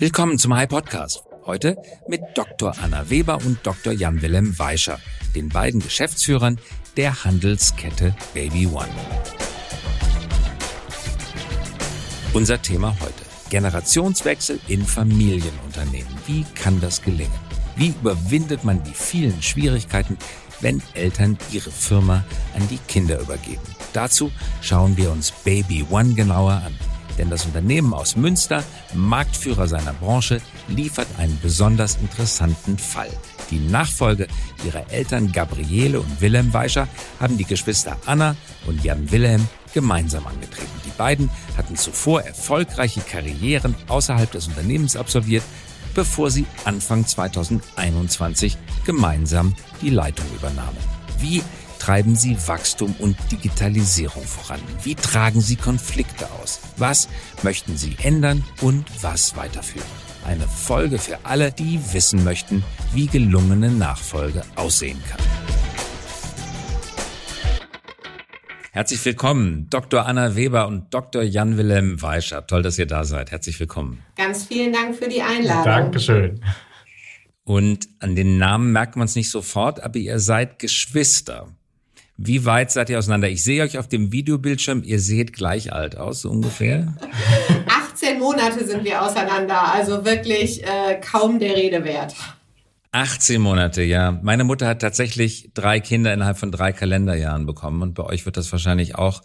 Willkommen zum High Podcast. Heute mit Dr. Anna Weber und Dr. Jan-Wilhelm Weischer, den beiden Geschäftsführern der Handelskette Baby One. Unser Thema heute. Generationswechsel in Familienunternehmen. Wie kann das gelingen? Wie überwindet man die vielen Schwierigkeiten, wenn Eltern ihre Firma an die Kinder übergeben? Dazu schauen wir uns Baby One genauer an. Denn das Unternehmen aus Münster, Marktführer seiner Branche, liefert einen besonders interessanten Fall. Die Nachfolge ihrer Eltern Gabriele und Wilhelm Weischer haben die Geschwister Anna und Jan Wilhelm gemeinsam angetreten. Die beiden hatten zuvor erfolgreiche Karrieren außerhalb des Unternehmens absolviert, bevor sie Anfang 2021 gemeinsam die Leitung übernahmen. Wie treiben Sie Wachstum und Digitalisierung voran? Wie tragen Sie Konflikte aus? Was möchten Sie ändern und was weiterführen? Eine Folge für alle, die wissen möchten, wie gelungene Nachfolge aussehen kann. Herzlich willkommen, Dr. Anna Weber und Dr. Jan-Wilhelm Weischer. Toll, dass ihr da seid. Herzlich willkommen. Ganz vielen Dank für die Einladung. Dankeschön. Und an den Namen merkt man es nicht sofort, aber ihr seid Geschwister. Wie weit seid ihr auseinander? Ich sehe euch auf dem Videobildschirm, ihr seht gleich alt aus, so ungefähr. 18 Monate sind wir auseinander, also wirklich äh, kaum der Rede wert. 18 Monate, ja. Meine Mutter hat tatsächlich drei Kinder innerhalb von drei Kalenderjahren bekommen und bei euch wird das wahrscheinlich auch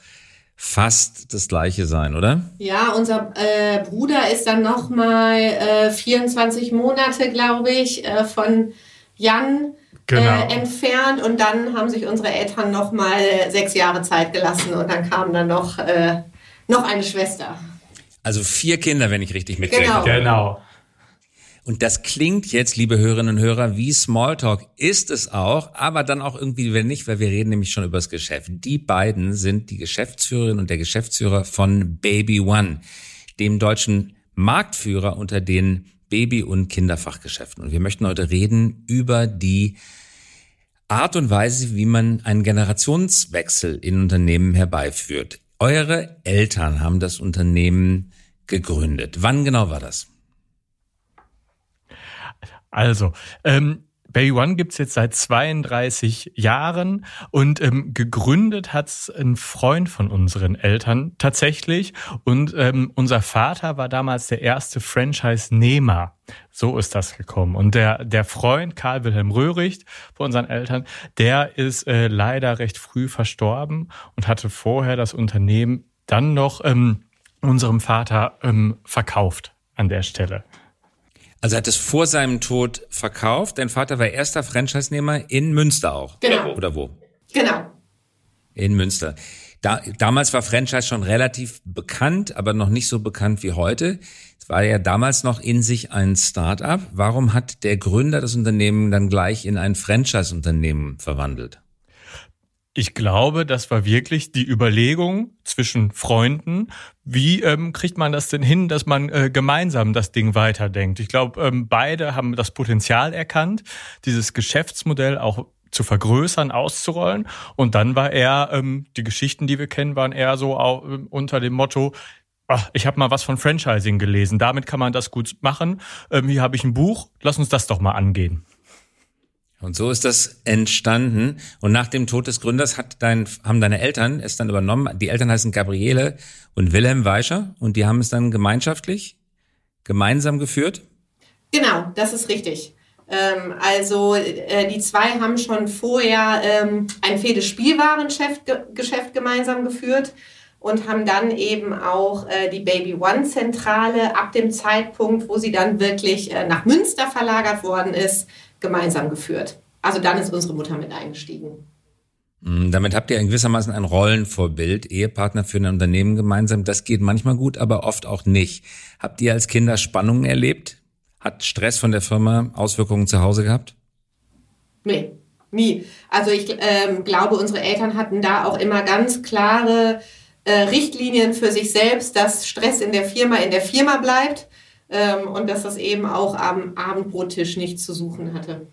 fast das gleiche sein, oder? Ja, unser äh, Bruder ist dann noch mal äh, 24 Monate, glaube ich, äh, von Jan genau. äh, entfernt und dann haben sich unsere Eltern noch mal sechs Jahre Zeit gelassen und dann kam dann noch äh, noch eine Schwester. Also vier Kinder, wenn ich richtig mitkriege. Genau. genau. Und das klingt jetzt, liebe Hörerinnen und Hörer, wie Smalltalk. Ist es auch, aber dann auch irgendwie wenn nicht, weil wir reden nämlich schon über das Geschäft. Die beiden sind die Geschäftsführerin und der Geschäftsführer von Baby One, dem deutschen Marktführer unter den Baby- und Kinderfachgeschäften. Und wir möchten heute reden über die Art und Weise, wie man einen Generationswechsel in Unternehmen herbeiführt. Eure Eltern haben das Unternehmen gegründet. Wann genau war das? Also, ähm, Baby One gibt's jetzt seit 32 Jahren und ähm, gegründet hat's ein Freund von unseren Eltern tatsächlich. Und ähm, unser Vater war damals der erste Franchise-Nehmer. So ist das gekommen. Und der, der Freund Karl Wilhelm Röhricht von unseren Eltern, der ist äh, leider recht früh verstorben und hatte vorher das Unternehmen dann noch ähm, unserem Vater ähm, verkauft an der Stelle. Also er hat es vor seinem Tod verkauft. Dein Vater war erster Franchise-Nehmer in Münster auch. Genau. Oder wo? Genau. In Münster. Da, damals war Franchise schon relativ bekannt, aber noch nicht so bekannt wie heute. Es war ja damals noch in sich ein Start-up. Warum hat der Gründer das Unternehmen dann gleich in ein Franchise-Unternehmen verwandelt? Ich glaube, das war wirklich die Überlegung zwischen Freunden. Wie ähm, kriegt man das denn hin, dass man äh, gemeinsam das Ding weiterdenkt? Ich glaube, ähm, beide haben das Potenzial erkannt, dieses Geschäftsmodell auch zu vergrößern, auszurollen. Und dann war er, ähm, die Geschichten, die wir kennen, waren eher so auch, äh, unter dem Motto, ach, ich habe mal was von Franchising gelesen, damit kann man das gut machen. Ähm, hier habe ich ein Buch, lass uns das doch mal angehen. Und so ist das entstanden. Und nach dem Tod des Gründers hat dein, haben deine Eltern es dann übernommen. Die Eltern heißen Gabriele und Wilhelm Weischer und die haben es dann gemeinschaftlich, gemeinsam geführt? Genau, das ist richtig. Ähm, also äh, die zwei haben schon vorher ähm, ein fädes Spielwarengeschäft gemeinsam geführt und haben dann eben auch äh, die Baby One Zentrale ab dem Zeitpunkt, wo sie dann wirklich äh, nach Münster verlagert worden ist, gemeinsam geführt. Also dann ist unsere Mutter mit eingestiegen. Mm, damit habt ihr in gewissermaßen ein Rollenvorbild, Ehepartner für ein Unternehmen gemeinsam. Das geht manchmal gut, aber oft auch nicht. Habt ihr als Kinder Spannungen erlebt? Hat Stress von der Firma Auswirkungen zu Hause gehabt? Nee, nie. Also ich ähm, glaube, unsere Eltern hatten da auch immer ganz klare äh, Richtlinien für sich selbst, dass Stress in der Firma in der Firma bleibt ähm, und dass das eben auch am Abendbrottisch nichts zu suchen hatte.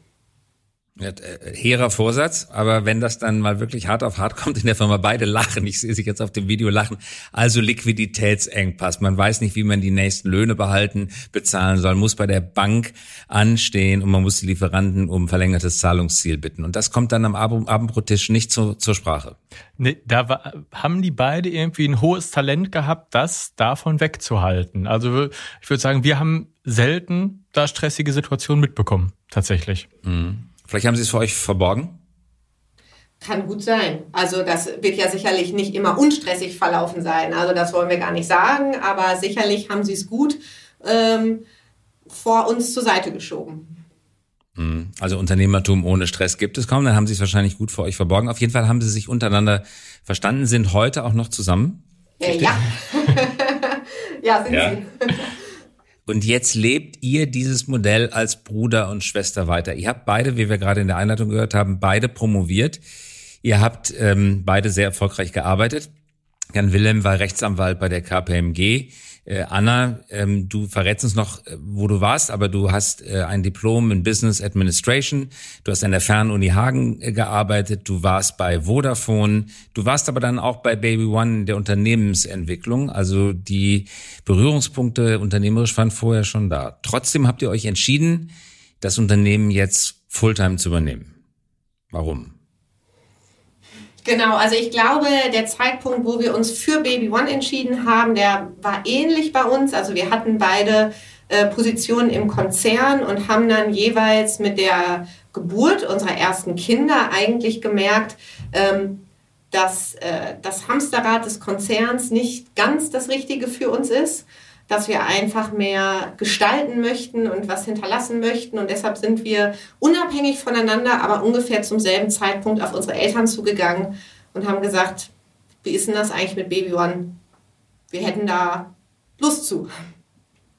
Ja, äh, hehrer Vorsatz, aber wenn das dann mal wirklich hart auf hart kommt in der Firma, beide lachen, ich sehe sich jetzt auf dem Video lachen, also Liquiditätsengpass, man weiß nicht, wie man die nächsten Löhne behalten, bezahlen soll, muss bei der Bank anstehen und man muss die Lieferanten um verlängertes Zahlungsziel bitten. Und das kommt dann am Abendbrottisch nicht zu, zur Sprache. Nee, da war, haben die beide irgendwie ein hohes Talent gehabt, das davon wegzuhalten. Also ich würde sagen, wir haben selten da stressige Situationen mitbekommen, tatsächlich. Mhm. Vielleicht haben Sie es für euch verborgen? Kann gut sein. Also das wird ja sicherlich nicht immer unstressig verlaufen sein. Also das wollen wir gar nicht sagen, aber sicherlich haben Sie es gut ähm, vor uns zur Seite geschoben. Hm. Also Unternehmertum ohne Stress gibt es kaum. Dann haben Sie es wahrscheinlich gut vor euch verborgen. Auf jeden Fall haben Sie sich untereinander verstanden, sind heute auch noch zusammen. Äh, ja. ja, sind ja. Sie. Und jetzt lebt ihr dieses Modell als Bruder und Schwester weiter. Ihr habt beide, wie wir gerade in der Einleitung gehört haben, beide promoviert. Ihr habt ähm, beide sehr erfolgreich gearbeitet. Jan Wilhelm war Rechtsanwalt bei der KPMG. Äh, Anna, ähm, du verrätst uns noch, äh, wo du warst, aber du hast äh, ein Diplom in Business Administration. Du hast an der Fernuni Hagen äh, gearbeitet. Du warst bei Vodafone. Du warst aber dann auch bei Baby One der Unternehmensentwicklung. Also die Berührungspunkte unternehmerisch waren vorher schon da. Trotzdem habt ihr euch entschieden, das Unternehmen jetzt Fulltime zu übernehmen. Warum? Genau, also ich glaube, der Zeitpunkt, wo wir uns für Baby One entschieden haben, der war ähnlich bei uns. Also wir hatten beide äh, Positionen im Konzern und haben dann jeweils mit der Geburt unserer ersten Kinder eigentlich gemerkt, ähm, dass äh, das Hamsterrad des Konzerns nicht ganz das Richtige für uns ist, dass wir einfach mehr gestalten möchten und was hinterlassen möchten. Und deshalb sind wir unabhängig voneinander, aber ungefähr zum selben Zeitpunkt auf unsere Eltern zugegangen und haben gesagt, wie ist denn das eigentlich mit Baby One? Wir hätten da Lust zu.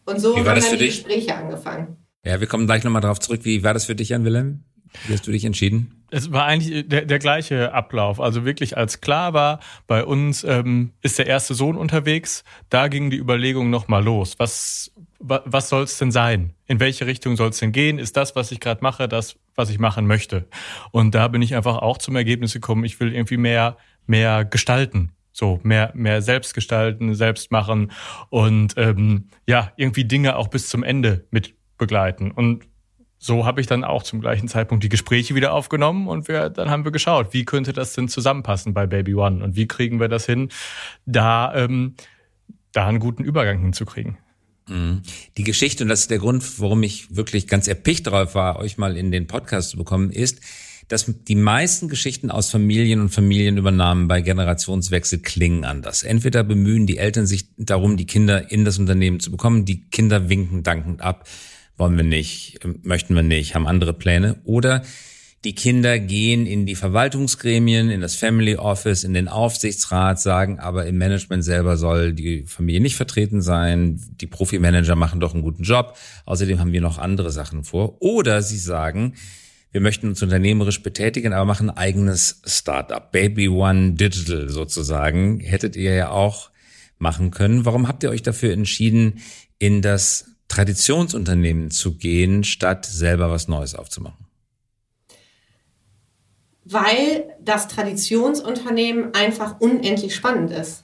Und so haben dann die? Gespräche angefangen. Ja, wir kommen gleich nochmal darauf zurück. Wie war das für dich, Jan Willem? Wie hast du dich entschieden? Es war eigentlich der, der gleiche Ablauf. Also wirklich als klar war, bei uns ähm, ist der erste Sohn unterwegs, da ging die Überlegung nochmal los. Was, was soll es denn sein? In welche Richtung soll es denn gehen? Ist das, was ich gerade mache, das, was ich machen möchte? Und da bin ich einfach auch zum Ergebnis gekommen, ich will irgendwie mehr, mehr gestalten. So, mehr, mehr selbst gestalten, selbst machen und ähm, ja, irgendwie Dinge auch bis zum Ende mit begleiten. Und so habe ich dann auch zum gleichen Zeitpunkt die Gespräche wieder aufgenommen und wir, dann haben wir geschaut, wie könnte das denn zusammenpassen bei Baby One und wie kriegen wir das hin, da, ähm, da einen guten Übergang hinzukriegen. Mhm. Die Geschichte, und das ist der Grund, warum ich wirklich ganz erpicht drauf war, euch mal in den Podcast zu bekommen, ist, dass die meisten Geschichten aus Familien und Familienübernahmen bei Generationswechsel klingen anders. Entweder bemühen die Eltern sich darum, die Kinder in das Unternehmen zu bekommen, die Kinder winken dankend ab wollen wir nicht, möchten wir nicht, haben andere Pläne. Oder die Kinder gehen in die Verwaltungsgremien, in das Family Office, in den Aufsichtsrat, sagen aber im Management selber soll die Familie nicht vertreten sein. Die Profimanager machen doch einen guten Job. Außerdem haben wir noch andere Sachen vor. Oder sie sagen, wir möchten uns unternehmerisch betätigen, aber machen ein eigenes Startup. Baby One Digital sozusagen. Hättet ihr ja auch machen können. Warum habt ihr euch dafür entschieden, in das Traditionsunternehmen zu gehen, statt selber was Neues aufzumachen? Weil das Traditionsunternehmen einfach unendlich spannend ist.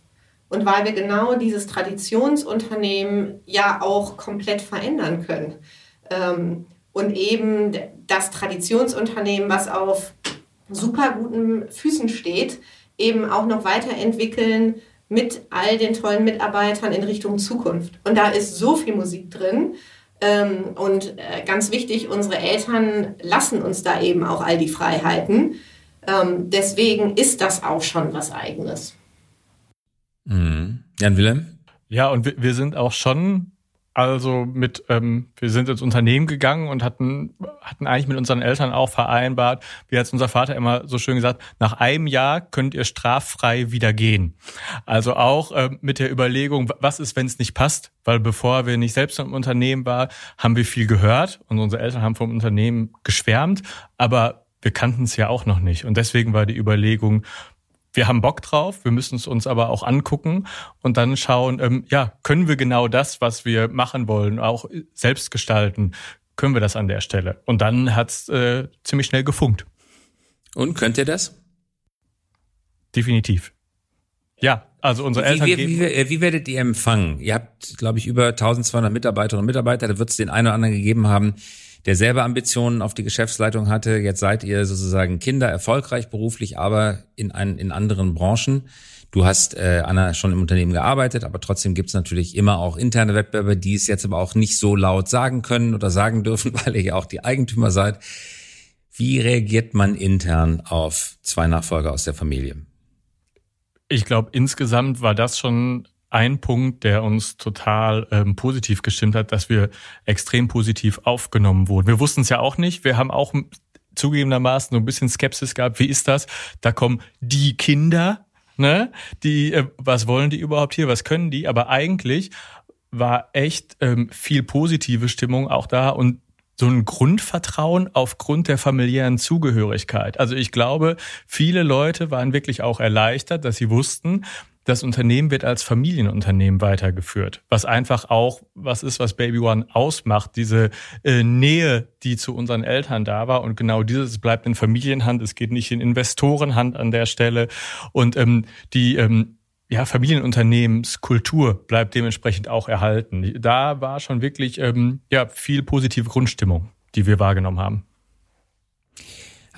Und weil wir genau dieses Traditionsunternehmen ja auch komplett verändern können. Ähm, und eben das Traditionsunternehmen, was auf super guten Füßen steht, eben auch noch weiterentwickeln mit all den tollen Mitarbeitern in Richtung Zukunft. Und da ist so viel Musik drin. Ähm, und äh, ganz wichtig, unsere Eltern lassen uns da eben auch all die Freiheiten. Ähm, deswegen ist das auch schon was eigenes. Mhm. Jan Willem? Ja, und wir sind auch schon also mit, ähm, wir sind ins Unternehmen gegangen und hatten, hatten eigentlich mit unseren Eltern auch vereinbart, wie hat unser Vater immer so schön gesagt, nach einem Jahr könnt ihr straffrei wieder gehen. Also auch ähm, mit der Überlegung, was ist, wenn es nicht passt? Weil bevor wir nicht selbst im Unternehmen waren, haben wir viel gehört und unsere Eltern haben vom Unternehmen geschwärmt, aber wir kannten es ja auch noch nicht. Und deswegen war die Überlegung, wir haben Bock drauf, wir müssen es uns aber auch angucken und dann schauen, ähm, ja, können wir genau das, was wir machen wollen, auch selbst gestalten? können wir das an der Stelle. Und dann hat's äh, ziemlich schnell gefunkt. Und könnt ihr das? Definitiv. Ja, also unsere Eltern. Wie, wie, wie, wie werdet ihr empfangen? Ihr habt, glaube ich, über 1200 Mitarbeiterinnen und Mitarbeiter. Da wird es den einen oder anderen gegeben haben, der selber Ambitionen auf die Geschäftsleitung hatte. Jetzt seid ihr sozusagen Kinder erfolgreich beruflich, aber in, ein, in anderen Branchen. Du hast, äh, Anna, schon im Unternehmen gearbeitet, aber trotzdem gibt es natürlich immer auch interne Wettbewerber, die es jetzt aber auch nicht so laut sagen können oder sagen dürfen, weil ihr ja auch die Eigentümer seid. Wie reagiert man intern auf zwei Nachfolger aus der Familie? Ich glaube, insgesamt war das schon ein Punkt, der uns total ähm, positiv gestimmt hat, dass wir extrem positiv aufgenommen wurden. Wir wussten es ja auch nicht. Wir haben auch zugegebenermaßen so ein bisschen Skepsis gehabt. Wie ist das? Da kommen die Kinder, ne? Die, äh, was wollen die überhaupt hier? Was können die? Aber eigentlich war echt ähm, viel positive Stimmung auch da und so ein Grundvertrauen aufgrund der familiären Zugehörigkeit. Also ich glaube, viele Leute waren wirklich auch erleichtert, dass sie wussten, das Unternehmen wird als Familienunternehmen weitergeführt, was einfach auch was ist, was Baby One ausmacht, diese äh, Nähe, die zu unseren Eltern da war und genau dieses bleibt in Familienhand, es geht nicht in Investorenhand an der Stelle und ähm, die ähm, ja, Familienunternehmenskultur bleibt dementsprechend auch erhalten. Da war schon wirklich ähm, ja, viel positive Grundstimmung, die wir wahrgenommen haben.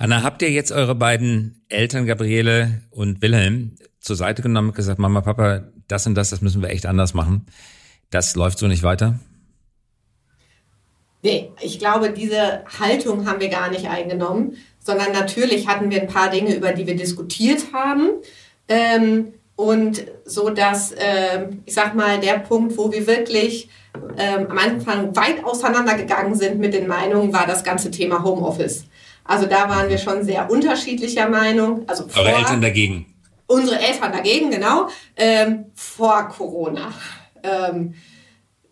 Anna, habt ihr jetzt eure beiden Eltern, Gabriele und Wilhelm, zur Seite genommen und gesagt, Mama, Papa, das und das, das müssen wir echt anders machen? Das läuft so nicht weiter? Nee, ich glaube, diese Haltung haben wir gar nicht eingenommen, sondern natürlich hatten wir ein paar Dinge, über die wir diskutiert haben. Ähm, und so dass, äh, ich sag mal, der Punkt, wo wir wirklich ähm, am Anfang weit auseinandergegangen sind mit den Meinungen, war das ganze Thema Homeoffice. Also da waren wir schon sehr unterschiedlicher Meinung. Also Eure Eltern dagegen? Unsere Eltern dagegen, genau, ähm, vor Corona. Ähm,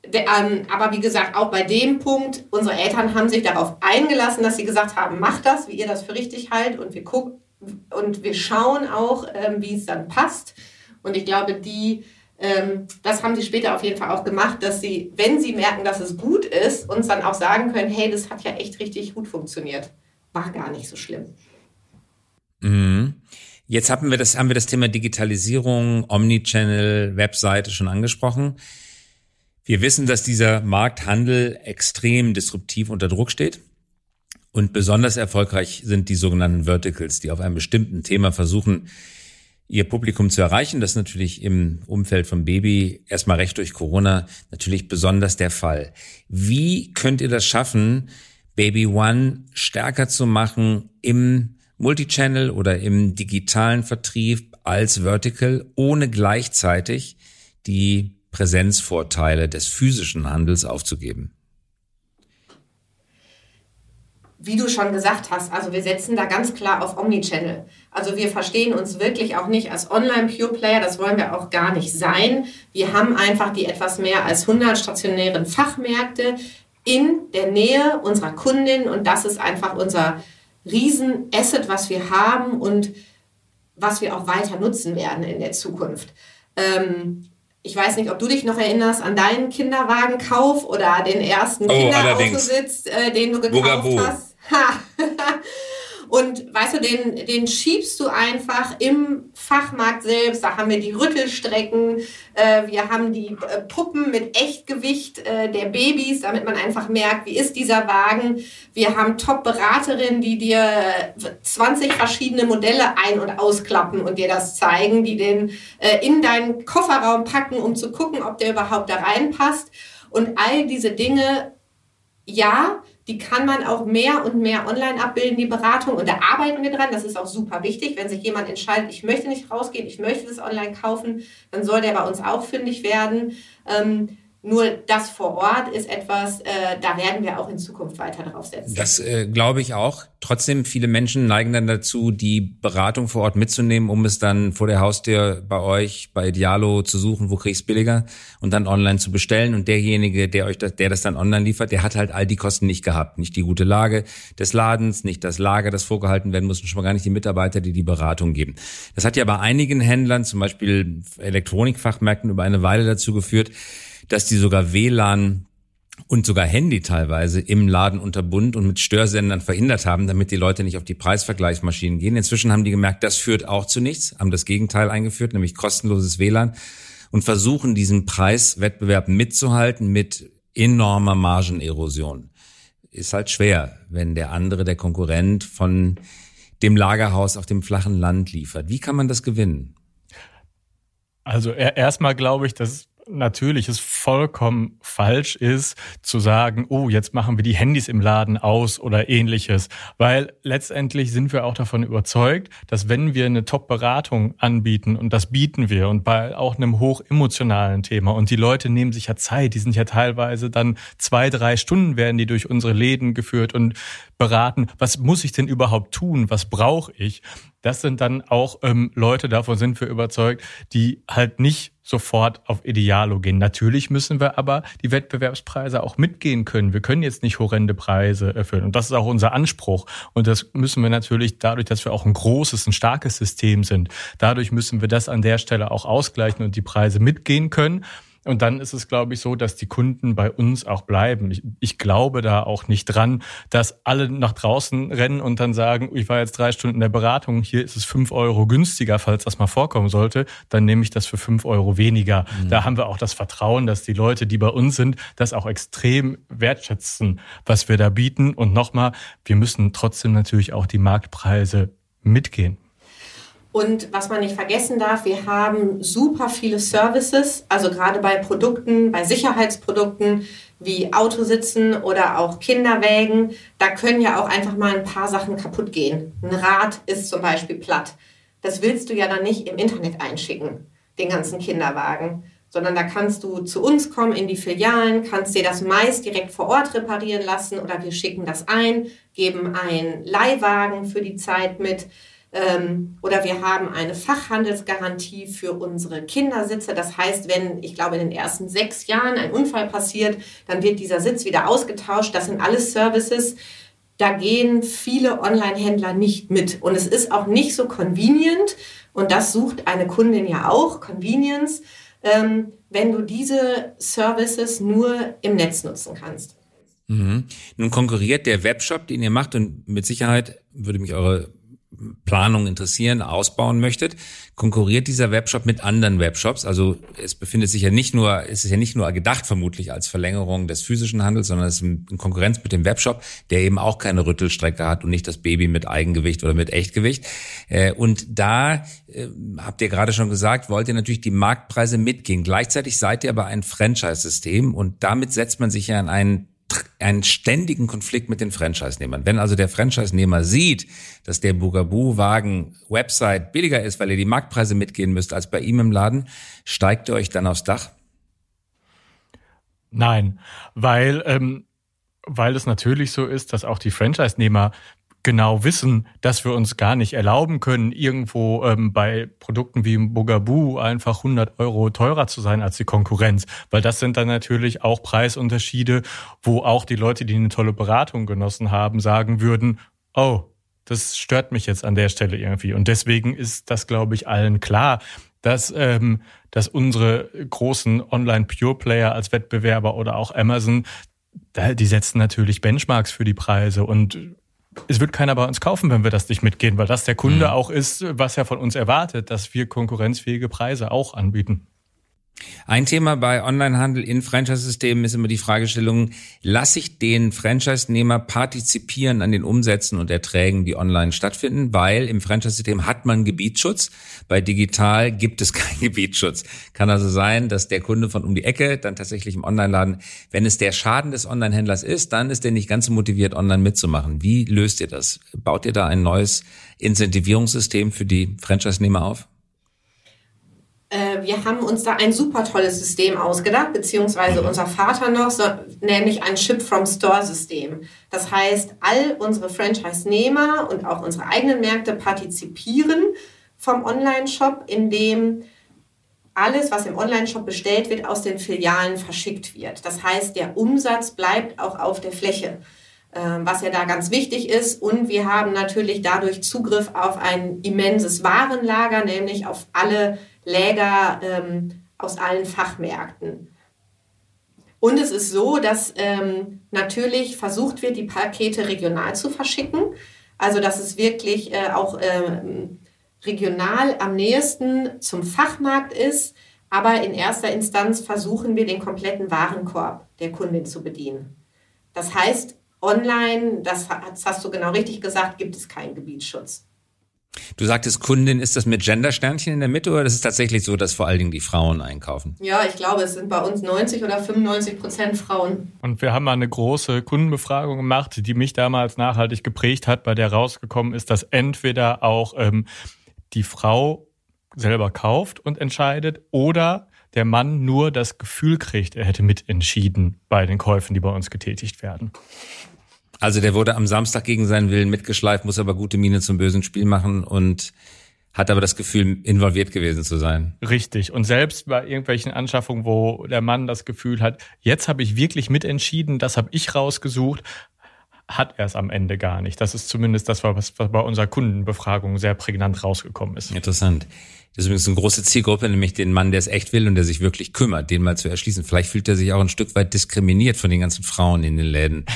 de, ähm, aber wie gesagt, auch bei dem Punkt, unsere Eltern haben sich darauf eingelassen, dass sie gesagt haben, macht das, wie ihr das für richtig haltet und wir gucken und wir schauen auch, ähm, wie es dann passt. Und ich glaube, die, ähm, das haben sie später auf jeden Fall auch gemacht, dass sie, wenn sie merken, dass es gut ist, uns dann auch sagen können, hey, das hat ja echt richtig gut funktioniert. War gar nicht so schlimm. Mhm. Jetzt haben wir das, haben wir das Thema Digitalisierung, Omnichannel, Webseite schon angesprochen. Wir wissen, dass dieser Markthandel extrem disruptiv unter Druck steht. Und besonders erfolgreich sind die sogenannten Verticals, die auf einem bestimmten Thema versuchen, ihr Publikum zu erreichen. Das ist natürlich im Umfeld von Baby erstmal recht durch Corona natürlich besonders der Fall. Wie könnt ihr das schaffen, Baby One stärker zu machen im Multichannel oder im digitalen Vertrieb als Vertical, ohne gleichzeitig die Präsenzvorteile des physischen Handels aufzugeben? wie du schon gesagt hast, also wir setzen da ganz klar auf Omnichannel. Also wir verstehen uns wirklich auch nicht als Online-Pure-Player, das wollen wir auch gar nicht sein. Wir haben einfach die etwas mehr als 100 stationären Fachmärkte in der Nähe unserer Kundin und das ist einfach unser Riesenasset, was wir haben und was wir auch weiter nutzen werden in der Zukunft. Ähm, ich weiß nicht, ob du dich noch erinnerst an deinen Kinderwagenkauf oder den ersten oh, Kinderautositz, äh, den du gekauft Bugaboo. hast. Ha. Und weißt du, den, den schiebst du einfach im Fachmarkt selbst. Da haben wir die Rüttelstrecken, äh, wir haben die äh, Puppen mit Echtgewicht äh, der Babys, damit man einfach merkt, wie ist dieser Wagen. Wir haben Top-Beraterinnen, die dir 20 verschiedene Modelle ein- und ausklappen und dir das zeigen, die den äh, in deinen Kofferraum packen, um zu gucken, ob der überhaupt da reinpasst. Und all diese Dinge, ja, die kann man auch mehr und mehr online abbilden, die Beratung. Und da arbeiten wir dran. Das ist auch super wichtig. Wenn sich jemand entscheidet, ich möchte nicht rausgehen, ich möchte das online kaufen, dann soll der bei uns auch fündig werden. Ähm, nur das vor Ort ist etwas, äh, da werden wir auch in Zukunft weiter darauf setzen. Das äh, glaube ich auch. Trotzdem, viele Menschen neigen dann dazu, die Beratung vor Ort mitzunehmen, um es dann vor der Haustür bei euch, bei Idealo zu suchen, wo kriegst billiger und dann online zu bestellen. Und derjenige, der euch das, der das dann online liefert, der hat halt all die Kosten nicht gehabt. Nicht die gute Lage des Ladens, nicht das Lager, das vorgehalten werden muss und schon mal gar nicht die Mitarbeiter, die die Beratung geben. Das hat ja bei einigen Händlern, zum Beispiel Elektronikfachmärkten, über eine Weile dazu geführt, dass die sogar WLAN und sogar Handy teilweise im Laden unterbunden und mit Störsendern verhindert haben, damit die Leute nicht auf die Preisvergleichsmaschinen gehen. Inzwischen haben die gemerkt, das führt auch zu nichts, haben das Gegenteil eingeführt, nämlich kostenloses WLAN und versuchen diesen Preiswettbewerb mitzuhalten mit enormer Margenerosion. Ist halt schwer, wenn der andere, der Konkurrent von dem Lagerhaus auf dem flachen Land liefert. Wie kann man das gewinnen? Also erstmal glaube ich, dass natürlich es vollkommen falsch ist, zu sagen, oh, jetzt machen wir die Handys im Laden aus oder ähnliches. Weil letztendlich sind wir auch davon überzeugt, dass wenn wir eine Top-Beratung anbieten, und das bieten wir, und bei auch einem hochemotionalen Thema, und die Leute nehmen sich ja Zeit, die sind ja teilweise dann zwei, drei Stunden werden die durch unsere Läden geführt und beraten, was muss ich denn überhaupt tun, was brauche ich? Das sind dann auch ähm, Leute, davon sind wir überzeugt, die halt nicht sofort auf Idealo gehen. Natürlich müssen wir aber die Wettbewerbspreise auch mitgehen können. Wir können jetzt nicht horrende Preise erfüllen. Und das ist auch unser Anspruch. Und das müssen wir natürlich dadurch, dass wir auch ein großes, ein starkes System sind. Dadurch müssen wir das an der Stelle auch ausgleichen und die Preise mitgehen können. Und dann ist es, glaube ich, so, dass die Kunden bei uns auch bleiben. Ich, ich, glaube da auch nicht dran, dass alle nach draußen rennen und dann sagen, ich war jetzt drei Stunden in der Beratung, hier ist es fünf Euro günstiger, falls das mal vorkommen sollte, dann nehme ich das für fünf Euro weniger. Mhm. Da haben wir auch das Vertrauen, dass die Leute, die bei uns sind, das auch extrem wertschätzen, was wir da bieten. Und nochmal, wir müssen trotzdem natürlich auch die Marktpreise mitgehen. Und was man nicht vergessen darf, wir haben super viele Services, also gerade bei Produkten, bei Sicherheitsprodukten wie Autositzen oder auch Kinderwägen, da können ja auch einfach mal ein paar Sachen kaputt gehen. Ein Rad ist zum Beispiel platt. Das willst du ja dann nicht im Internet einschicken, den ganzen Kinderwagen, sondern da kannst du zu uns kommen in die Filialen, kannst dir das meist direkt vor Ort reparieren lassen oder wir schicken das ein, geben einen Leihwagen für die Zeit mit ähm, oder wir haben eine Fachhandelsgarantie für unsere Kindersitze. Das heißt, wenn, ich glaube, in den ersten sechs Jahren ein Unfall passiert, dann wird dieser Sitz wieder ausgetauscht. Das sind alles Services, da gehen viele Online-Händler nicht mit. Und es ist auch nicht so convenient. Und das sucht eine Kundin ja auch, Convenience, ähm, wenn du diese Services nur im Netz nutzen kannst. Mhm. Nun konkurriert der Webshop, den ihr macht, und mit Sicherheit würde mich eure Planung interessieren, ausbauen möchtet, konkurriert dieser Webshop mit anderen Webshops. Also es befindet sich ja nicht nur, es ist ja nicht nur gedacht vermutlich als Verlängerung des physischen Handels, sondern es ist in Konkurrenz mit dem Webshop, der eben auch keine Rüttelstrecke hat und nicht das Baby mit Eigengewicht oder mit Echtgewicht. Äh, und da äh, habt ihr gerade schon gesagt, wollt ihr natürlich die Marktpreise mitgehen. Gleichzeitig seid ihr aber ein Franchise-System und damit setzt man sich ja in einen einen ständigen Konflikt mit den Franchise-Nehmern. Wenn also der Franchise-Nehmer sieht, dass der Bugaboo-Wagen Website billiger ist, weil ihr die Marktpreise mitgehen müsst als bei ihm im Laden, steigt ihr euch dann aufs Dach? Nein, weil ähm, weil es natürlich so ist, dass auch die Franchise-Nehmer genau wissen, dass wir uns gar nicht erlauben können, irgendwo ähm, bei Produkten wie Bugaboo einfach 100 Euro teurer zu sein als die Konkurrenz. Weil das sind dann natürlich auch Preisunterschiede, wo auch die Leute, die eine tolle Beratung genossen haben, sagen würden, oh, das stört mich jetzt an der Stelle irgendwie. Und deswegen ist das, glaube ich, allen klar, dass, ähm, dass unsere großen Online-Pure-Player als Wettbewerber oder auch Amazon, die setzen natürlich Benchmarks für die Preise und es wird keiner bei uns kaufen, wenn wir das nicht mitgehen, weil das der Kunde mhm. auch ist, was er von uns erwartet, dass wir konkurrenzfähige Preise auch anbieten. Ein Thema bei Onlinehandel in Franchise-Systemen ist immer die Fragestellung, lasse ich den Franchise-Nehmer partizipieren an den Umsätzen und Erträgen, die online stattfinden, weil im Franchise-System hat man Gebietsschutz. Bei digital gibt es keinen Gebietsschutz. Kann also sein, dass der Kunde von um die Ecke dann tatsächlich im Online-Laden, wenn es der Schaden des Online-Händlers ist, dann ist er nicht ganz so motiviert, online mitzumachen. Wie löst ihr das? Baut ihr da ein neues Incentivierungssystem für die Franchise-Nehmer auf? Äh, wir haben uns da ein super tolles System ausgedacht, beziehungsweise unser Vater noch, so, nämlich ein Ship-from-Store-System. Das heißt, all unsere Franchise-Nehmer und auch unsere eigenen Märkte partizipieren vom Online-Shop, indem alles, was im Online-Shop bestellt wird, aus den Filialen verschickt wird. Das heißt, der Umsatz bleibt auch auf der Fläche, was ja da ganz wichtig ist. Und wir haben natürlich dadurch Zugriff auf ein immenses Warenlager, nämlich auf alle Läger ähm, aus allen Fachmärkten. Und es ist so, dass ähm, natürlich versucht wird, die Pakete regional zu verschicken. Also dass es wirklich äh, auch ähm, regional am nächsten zum Fachmarkt ist. Aber in erster Instanz versuchen wir den kompletten Warenkorb der Kundin zu bedienen. Das heißt, online, das hast du genau richtig gesagt, gibt es keinen Gebietsschutz. Du sagtest Kundin, ist das mit Gendersternchen in der Mitte oder ist es tatsächlich so, dass vor allen Dingen die Frauen einkaufen? Ja, ich glaube, es sind bei uns 90 oder 95 Prozent Frauen. Und wir haben mal eine große Kundenbefragung gemacht, die mich damals nachhaltig geprägt hat, bei der rausgekommen ist, dass entweder auch ähm, die Frau selber kauft und entscheidet oder der Mann nur das Gefühl kriegt, er hätte mitentschieden bei den Käufen, die bei uns getätigt werden. Also der wurde am Samstag gegen seinen Willen mitgeschleift, muss aber gute Miene zum bösen Spiel machen und hat aber das Gefühl, involviert gewesen zu sein. Richtig. Und selbst bei irgendwelchen Anschaffungen, wo der Mann das Gefühl hat, jetzt habe ich wirklich mitentschieden, das habe ich rausgesucht, hat er es am Ende gar nicht. Das ist zumindest das, was bei unserer Kundenbefragung sehr prägnant rausgekommen ist. Interessant. Das ist übrigens eine große Zielgruppe, nämlich den Mann, der es echt will und der sich wirklich kümmert, den mal zu erschließen. Vielleicht fühlt er sich auch ein Stück weit diskriminiert von den ganzen Frauen in den Läden.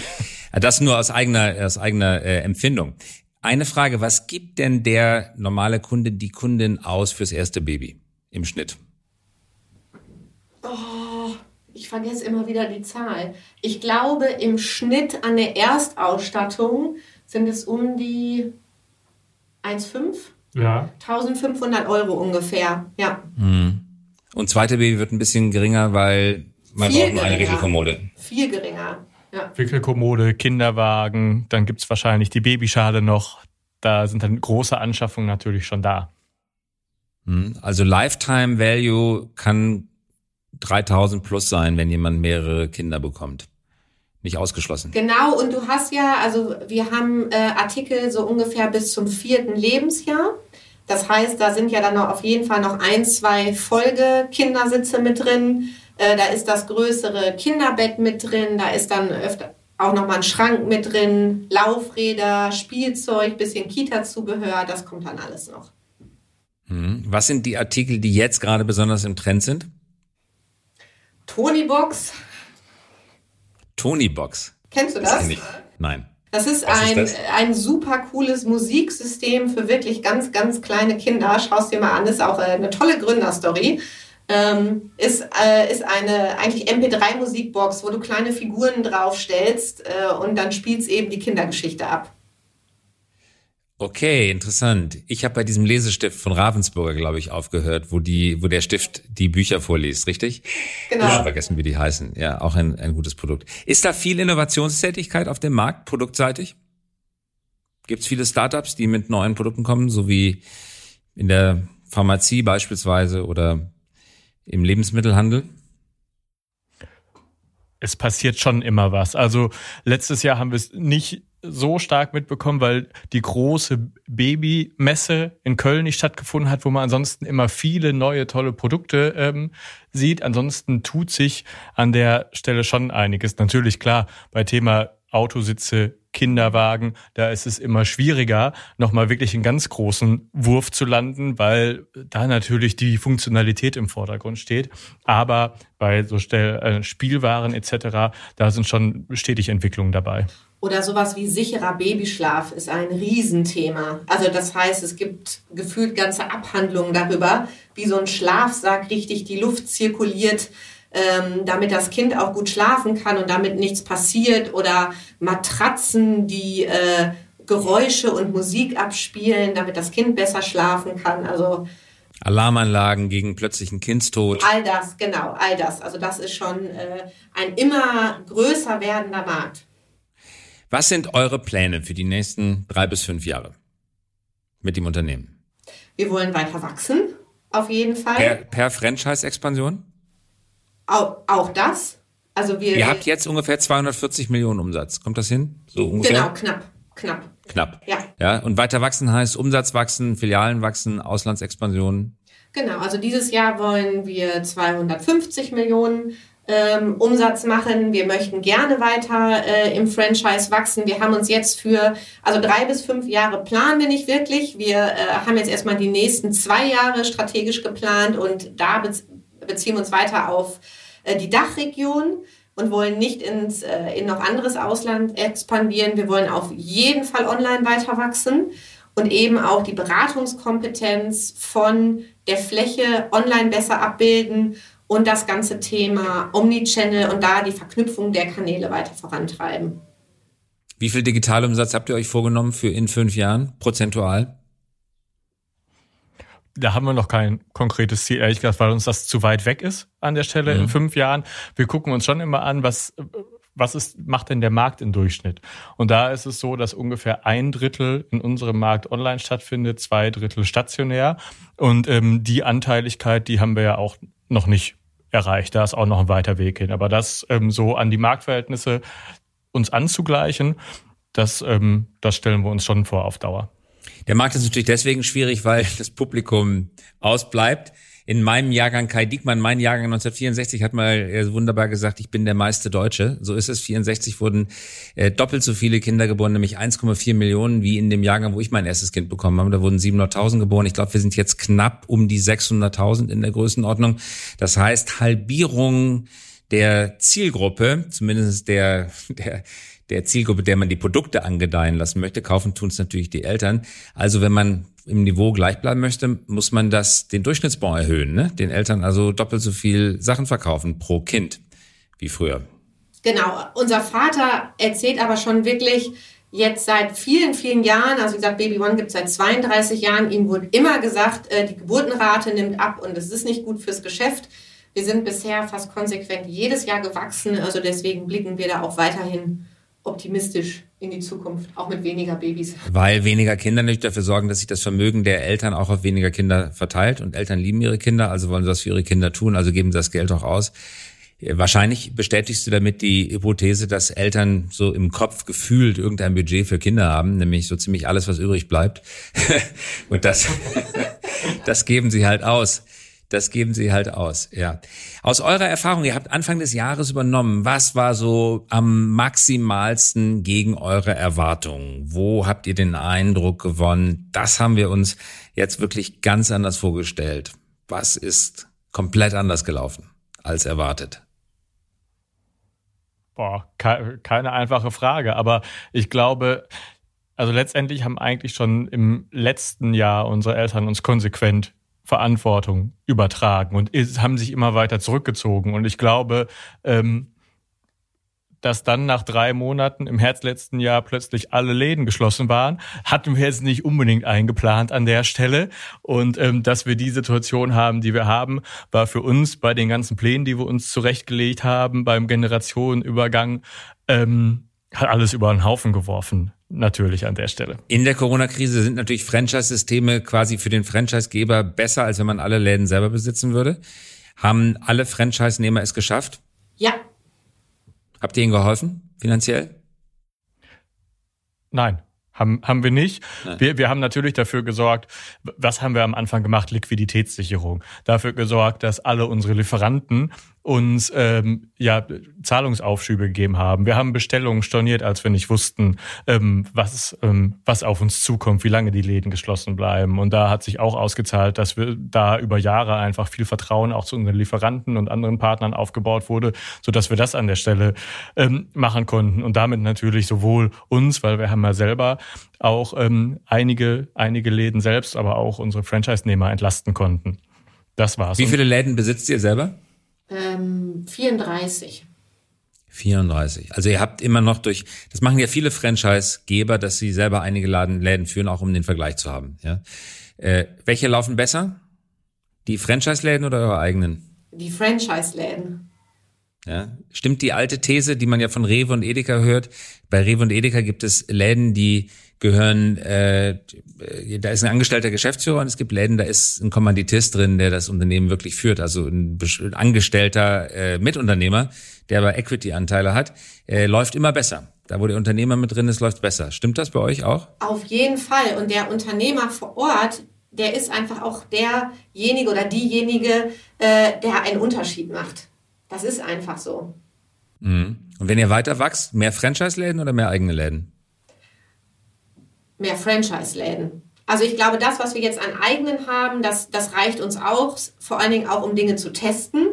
Das nur aus eigener, aus eigener äh, Empfindung. Eine Frage, was gibt denn der normale Kunde, die Kundin aus fürs erste Baby im Schnitt? Oh, ich vergesse immer wieder die Zahl. Ich glaube, im Schnitt an der Erstausstattung sind es um die 1,5 ja. 1500 Euro ungefähr, ja. Hm. Und zweite Baby wird ein bisschen geringer, weil man Viel braucht nur eine Wickelkommode. Viel geringer, ja. Wickelkommode, Kinderwagen, dann gibt's wahrscheinlich die Babyschale noch. Da sind dann große Anschaffungen natürlich schon da. Hm. Also Lifetime Value kann 3000 plus sein, wenn jemand mehrere Kinder bekommt nicht ausgeschlossen. Genau, und du hast ja, also wir haben äh, Artikel so ungefähr bis zum vierten Lebensjahr. Das heißt, da sind ja dann noch auf jeden Fall noch ein, zwei Folgekindersitze mit drin. Äh, da ist das größere Kinderbett mit drin. Da ist dann öfter auch noch mal ein Schrank mit drin, Laufräder, Spielzeug, bisschen Kita-Zubehör. Das kommt dann alles noch. Hm. Was sind die Artikel, die jetzt gerade besonders im Trend sind? Tonybox, Tony Box. Kennst du das? das ich. Nein. Das ist ein, ist das? ein super cooles Musiksystem für wirklich ganz, ganz kleine Kinder. Schau es dir mal an, ist auch äh, eine tolle Gründerstory. Ähm, ist, äh, ist eine eigentlich MP3-Musikbox, wo du kleine Figuren draufstellst äh, und dann spielst eben die Kindergeschichte ab. Okay, interessant. Ich habe bei diesem Lesestift von Ravensburger, glaube ich, aufgehört, wo die, wo der Stift die Bücher vorliest, richtig? Genau. Ich habe vergessen, wie die heißen. Ja, auch ein, ein gutes Produkt. Ist da viel Innovationstätigkeit auf dem Markt, produktseitig? Gibt es viele Startups, die mit neuen Produkten kommen, so wie in der Pharmazie beispielsweise oder im Lebensmittelhandel? Es passiert schon immer was. Also letztes Jahr haben wir es nicht so stark mitbekommen, weil die große Babymesse in Köln nicht stattgefunden hat, wo man ansonsten immer viele neue tolle Produkte ähm, sieht. Ansonsten tut sich an der Stelle schon einiges. Natürlich klar, bei Thema Autositze, Kinderwagen, da ist es immer schwieriger, nochmal wirklich einen ganz großen Wurf zu landen, weil da natürlich die Funktionalität im Vordergrund steht. Aber bei so äh, Spielwaren etc., da sind schon stetig Entwicklungen dabei. Oder sowas wie sicherer Babyschlaf ist ein Riesenthema. Also das heißt, es gibt gefühlt ganze Abhandlungen darüber, wie so ein Schlafsack richtig die Luft zirkuliert, ähm, damit das Kind auch gut schlafen kann und damit nichts passiert. Oder Matratzen, die äh, Geräusche und Musik abspielen, damit das Kind besser schlafen kann. Also Alarmanlagen gegen plötzlichen Kindstod. All das, genau, all das. Also das ist schon äh, ein immer größer werdender Markt. Was sind eure Pläne für die nächsten drei bis fünf Jahre mit dem Unternehmen? Wir wollen weiter wachsen, auf jeden Fall. Per, per Franchise-Expansion? Auch, auch das. Also wir, Ihr habt jetzt ungefähr 240 Millionen Umsatz. Kommt das hin? So ungefähr? Genau, knapp. Knapp. Knapp. Ja. Ja. Und weiter wachsen heißt Umsatz wachsen, Filialen wachsen, Auslandsexpansion. Genau. Also dieses Jahr wollen wir 250 Millionen ähm, Umsatz machen. Wir möchten gerne weiter äh, im Franchise wachsen. Wir haben uns jetzt für, also drei bis fünf Jahre planen wir nicht wirklich. Wir äh, haben jetzt erstmal die nächsten zwei Jahre strategisch geplant und da beziehen uns weiter auf äh, die Dachregion. und wollen nicht ins, äh, in noch anderes Ausland expandieren. Wir wollen auf jeden Fall online weiter wachsen und eben auch die Beratungskompetenz von der Fläche online besser abbilden und das ganze Thema Omnichannel und da die Verknüpfung der Kanäle weiter vorantreiben. Wie viel Digitalumsatz habt ihr euch vorgenommen für in fünf Jahren, prozentual? Da haben wir noch kein konkretes Ziel, ehrlich gesagt, weil uns das zu weit weg ist an der Stelle mhm. in fünf Jahren. Wir gucken uns schon immer an, was, was ist, macht denn der Markt im Durchschnitt? Und da ist es so, dass ungefähr ein Drittel in unserem Markt online stattfindet, zwei Drittel stationär. Und ähm, die Anteiligkeit, die haben wir ja auch noch nicht erreicht. Da ist auch noch ein weiter Weg hin. Aber das ähm, so an die Marktverhältnisse uns anzugleichen, das, ähm, das stellen wir uns schon vor auf Dauer. Der Markt ist natürlich deswegen schwierig, weil das Publikum ausbleibt. In meinem Jahrgang, Kai Diekmann, mein Jahrgang 1964, hat mal äh, wunderbar gesagt, ich bin der meiste Deutsche. So ist es. 64 wurden äh, doppelt so viele Kinder geboren, nämlich 1,4 Millionen, wie in dem Jahrgang, wo ich mein erstes Kind bekommen habe. Da wurden 700.000 geboren. Ich glaube, wir sind jetzt knapp um die 600.000 in der Größenordnung. Das heißt, Halbierung der Zielgruppe, zumindest der, der der Zielgruppe, der man die Produkte angedeihen lassen möchte. Kaufen tun es natürlich die Eltern. Also wenn man im Niveau gleich bleiben möchte, muss man das den Durchschnittsbon erhöhen, ne? Den Eltern also doppelt so viel Sachen verkaufen pro Kind wie früher. Genau. Unser Vater erzählt aber schon wirklich jetzt seit vielen, vielen Jahren, also wie gesagt, Baby One gibt es seit 32 Jahren, ihm wurde immer gesagt, äh, die Geburtenrate nimmt ab und es ist nicht gut fürs Geschäft. Wir sind bisher fast konsequent jedes Jahr gewachsen, also deswegen blicken wir da auch weiterhin optimistisch in die Zukunft, auch mit weniger Babys. Weil weniger Kinder natürlich dafür sorgen, dass sich das Vermögen der Eltern auch auf weniger Kinder verteilt. Und Eltern lieben ihre Kinder, also wollen sie das für ihre Kinder tun, also geben sie das Geld auch aus. Wahrscheinlich bestätigst du damit die Hypothese, dass Eltern so im Kopf gefühlt irgendein Budget für Kinder haben, nämlich so ziemlich alles, was übrig bleibt. Und das, das geben sie halt aus. Das geben Sie halt aus, ja. Aus eurer Erfahrung, ihr habt Anfang des Jahres übernommen. Was war so am maximalsten gegen eure Erwartungen? Wo habt ihr den Eindruck gewonnen? Das haben wir uns jetzt wirklich ganz anders vorgestellt. Was ist komplett anders gelaufen als erwartet? Boah, keine einfache Frage, aber ich glaube, also letztendlich haben eigentlich schon im letzten Jahr unsere Eltern uns konsequent Verantwortung übertragen und ist, haben sich immer weiter zurückgezogen. Und ich glaube, ähm, dass dann nach drei Monaten im Herbst letzten Jahr plötzlich alle Läden geschlossen waren, hatten wir jetzt nicht unbedingt eingeplant an der Stelle. Und ähm, dass wir die Situation haben, die wir haben, war für uns bei den ganzen Plänen, die wir uns zurechtgelegt haben, beim Generationenübergang, ähm, hat alles über den Haufen geworfen natürlich an der Stelle. In der Corona-Krise sind natürlich Franchise-Systeme quasi für den Franchise-Geber besser, als wenn man alle Läden selber besitzen würde. Haben alle Franchise-Nehmer es geschafft? Ja. Habt ihr ihnen geholfen, finanziell? Nein. Haben, haben wir nicht. Wir, wir haben natürlich dafür gesorgt, was haben wir am Anfang gemacht? Liquiditätssicherung. Dafür gesorgt, dass alle unsere Lieferanten uns ähm, ja Zahlungsaufschübe gegeben haben. Wir haben Bestellungen storniert, als wir nicht wussten, ähm, was ähm, was auf uns zukommt, wie lange die Läden geschlossen bleiben. Und da hat sich auch ausgezahlt, dass wir da über Jahre einfach viel Vertrauen auch zu unseren Lieferanten und anderen Partnern aufgebaut wurde, so dass wir das an der Stelle ähm, machen konnten und damit natürlich sowohl uns, weil wir haben ja selber auch ähm, einige einige Läden selbst, aber auch unsere Franchise-Nehmer entlasten konnten. Das war's. Wie viele Läden besitzt ihr selber? Ähm, 34. 34. Also ihr habt immer noch durch, das machen ja viele Franchise-Geber, dass sie selber einige Laden, Läden führen, auch um den Vergleich zu haben. Ja? Äh, welche laufen besser? Die Franchise-Läden oder eure eigenen? Die Franchise-Läden. Ja, stimmt die alte These, die man ja von Rewe und Edeka hört. Bei Rewe und Edeka gibt es Läden, die gehören, äh, da ist ein angestellter Geschäftsführer und es gibt Läden, da ist ein Kommanditist drin, der das Unternehmen wirklich führt, also ein angestellter äh, Mitunternehmer, der aber Equity-Anteile hat, äh, läuft immer besser. Da, wo der Unternehmer mit drin ist, läuft besser. Stimmt das bei euch auch? Auf jeden Fall. Und der Unternehmer vor Ort, der ist einfach auch derjenige oder diejenige, äh, der einen Unterschied macht. Das ist einfach so. Mhm. Und wenn ihr weiter wächst, mehr Franchise-Läden oder mehr eigene Läden? Mehr Franchise-Läden. Also ich glaube, das, was wir jetzt an eigenen haben, das, das reicht uns auch, vor allen Dingen auch, um Dinge zu testen.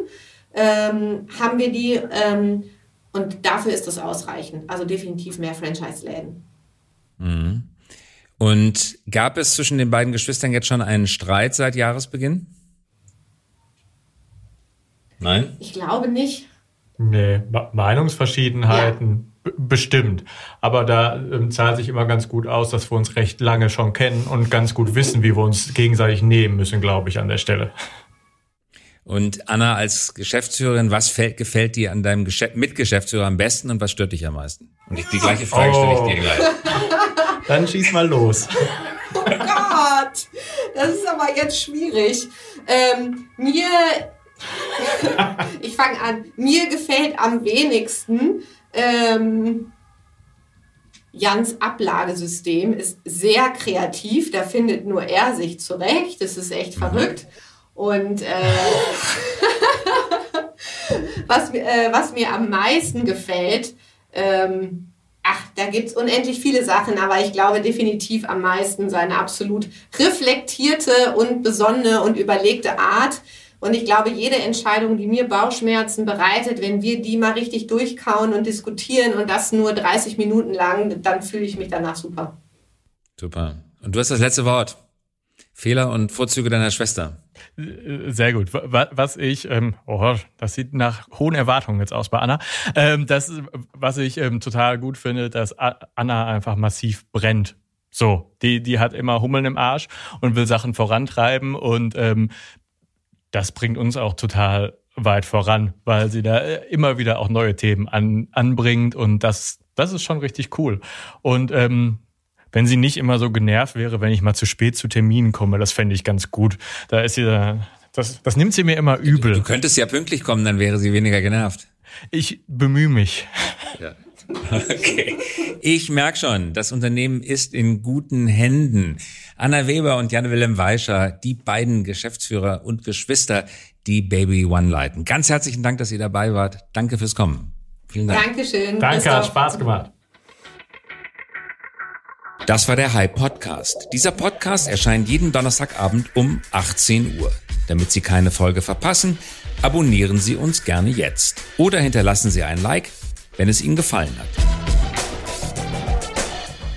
Ähm, haben wir die ähm, Und dafür ist das ausreichend. Also definitiv mehr Franchise-Läden. Mhm. Und gab es zwischen den beiden Geschwistern jetzt schon einen Streit seit Jahresbeginn? Nein? Ich glaube nicht. Nee, Meinungsverschiedenheiten ja. Bestimmt. Aber da ähm, zahlt sich immer ganz gut aus, dass wir uns recht lange schon kennen und ganz gut wissen, wie wir uns gegenseitig nehmen müssen, glaube ich, an der Stelle. Und Anna als Geschäftsführerin, was fällt, gefällt dir an deinem Geschäft Mitgeschäftsführer am besten und was stört dich am meisten? Und die, die gleiche Frage oh. stelle ich dir gleich. Dann schieß mal los. Oh Gott, das ist aber jetzt schwierig. Ähm, mir ich fange an. Mir gefällt am wenigsten ähm, Jans Ablagesystem ist sehr kreativ. Da findet nur er sich zurecht. Das ist echt mhm. verrückt. Und äh, was, äh, was mir am meisten gefällt, ähm, ach, da gibt es unendlich viele Sachen, aber ich glaube definitiv am meisten seine absolut reflektierte und besonnene und überlegte Art und ich glaube, jede Entscheidung, die mir Bauchschmerzen bereitet, wenn wir die mal richtig durchkauen und diskutieren und das nur 30 Minuten lang, dann fühle ich mich danach super. Super. Und du hast das letzte Wort. Fehler und Vorzüge deiner Schwester. Sehr gut. Was ich, ähm, oh, das sieht nach hohen Erwartungen jetzt aus bei Anna. Ähm, das, was ich ähm, total gut finde, dass Anna einfach massiv brennt so, die, die hat immer Hummeln im Arsch und will Sachen vorantreiben und ähm, das bringt uns auch total weit voran, weil sie da äh, immer wieder auch neue Themen an, anbringt und das, das ist schon richtig cool. Und ähm, wenn sie nicht immer so genervt wäre, wenn ich mal zu spät zu Terminen komme, das fände ich ganz gut. Da ist sie da, das, das nimmt sie mir immer übel. Du, du könntest ja pünktlich kommen, dann wäre sie weniger genervt. Ich bemühe mich. Ja. Okay. Ich merke schon, das Unternehmen ist in guten Händen. Anna Weber und Jan-Willem Weischer, die beiden Geschäftsführer und Geschwister, die Baby One leiten. Ganz herzlichen Dank, dass ihr dabei wart. Danke fürs Kommen. Vielen Dank. Dankeschön. Danke, hat Spaß gemacht. Das war der Hype Podcast. Dieser Podcast erscheint jeden Donnerstagabend um 18 Uhr. Damit Sie keine Folge verpassen, abonnieren Sie uns gerne jetzt oder hinterlassen Sie ein Like wenn es Ihnen gefallen hat.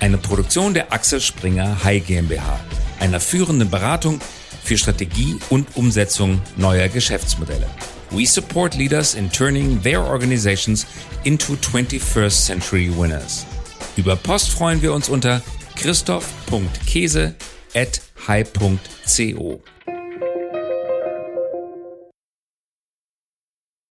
Eine Produktion der Axel Springer High GmbH, einer führenden Beratung für Strategie und Umsetzung neuer Geschäftsmodelle. We support leaders in turning their organizations into 21st century winners. Über Post freuen wir uns unter christoph.käse at high.co.